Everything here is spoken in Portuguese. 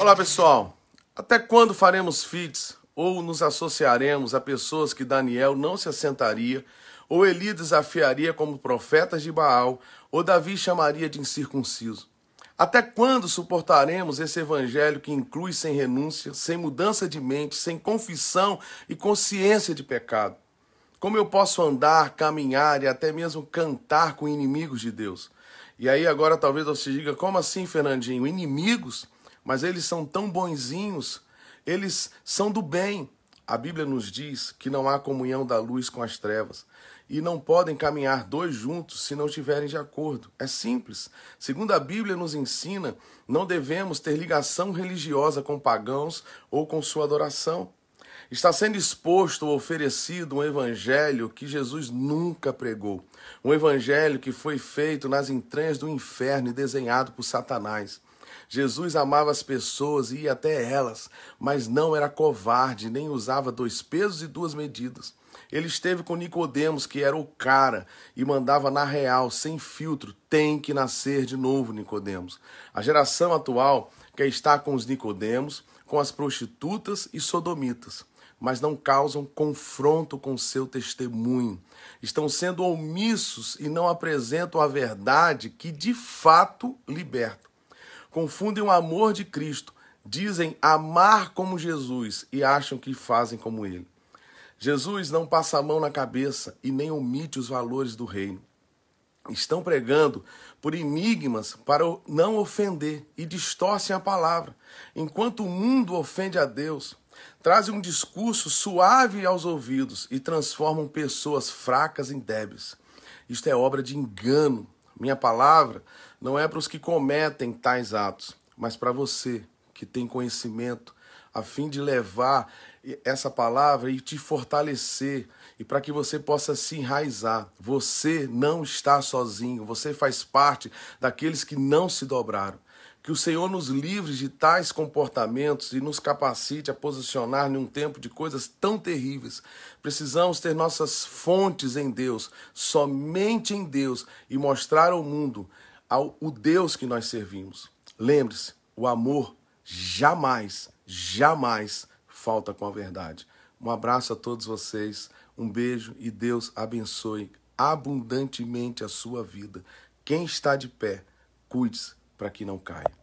Olá pessoal, até quando faremos feats ou nos associaremos a pessoas que Daniel não se assentaria, ou Eli desafiaria como profetas de Baal, ou Davi chamaria de incircunciso? Até quando suportaremos esse evangelho que inclui sem renúncia, sem mudança de mente, sem confissão e consciência de pecado? Como eu posso andar, caminhar e até mesmo cantar com inimigos de Deus? E aí agora talvez você diga, como assim, Fernandinho? Inimigos? Mas eles são tão bonzinhos, eles são do bem. A Bíblia nos diz que não há comunhão da luz com as trevas e não podem caminhar dois juntos se não estiverem de acordo. É simples. Segundo a Bíblia nos ensina, não devemos ter ligação religiosa com pagãos ou com sua adoração. Está sendo exposto ou oferecido um evangelho que Jesus nunca pregou. Um evangelho que foi feito nas entranhas do inferno e desenhado por Satanás. Jesus amava as pessoas e ia até elas, mas não era covarde, nem usava dois pesos e duas medidas. Ele esteve com Nicodemos, que era o cara, e mandava na real, sem filtro, tem que nascer de novo, Nicodemos. A geração atual quer estar com os Nicodemos, com as prostitutas e sodomitas mas não causam confronto com seu testemunho. Estão sendo omissos e não apresentam a verdade que de fato liberta. Confundem o amor de Cristo, dizem amar como Jesus e acham que fazem como ele. Jesus não passa a mão na cabeça e nem omite os valores do reino. Estão pregando por enigmas para não ofender e distorcem a palavra, enquanto o mundo ofende a Deus trazem um discurso suave aos ouvidos e transformam pessoas fracas em débeis. Isto é obra de engano. Minha palavra não é para os que cometem tais atos, mas para você que tem conhecimento, a fim de levar essa palavra e te fortalecer e para que você possa se enraizar. Você não está sozinho, você faz parte daqueles que não se dobraram. Que o Senhor nos livre de tais comportamentos e nos capacite a posicionar em um tempo de coisas tão terríveis. Precisamos ter nossas fontes em Deus, somente em Deus, e mostrar ao mundo ao, o Deus que nós servimos. Lembre-se, o amor jamais, jamais falta com a verdade. Um abraço a todos vocês, um beijo e Deus abençoe abundantemente a sua vida. Quem está de pé, cuide-se para que não caia.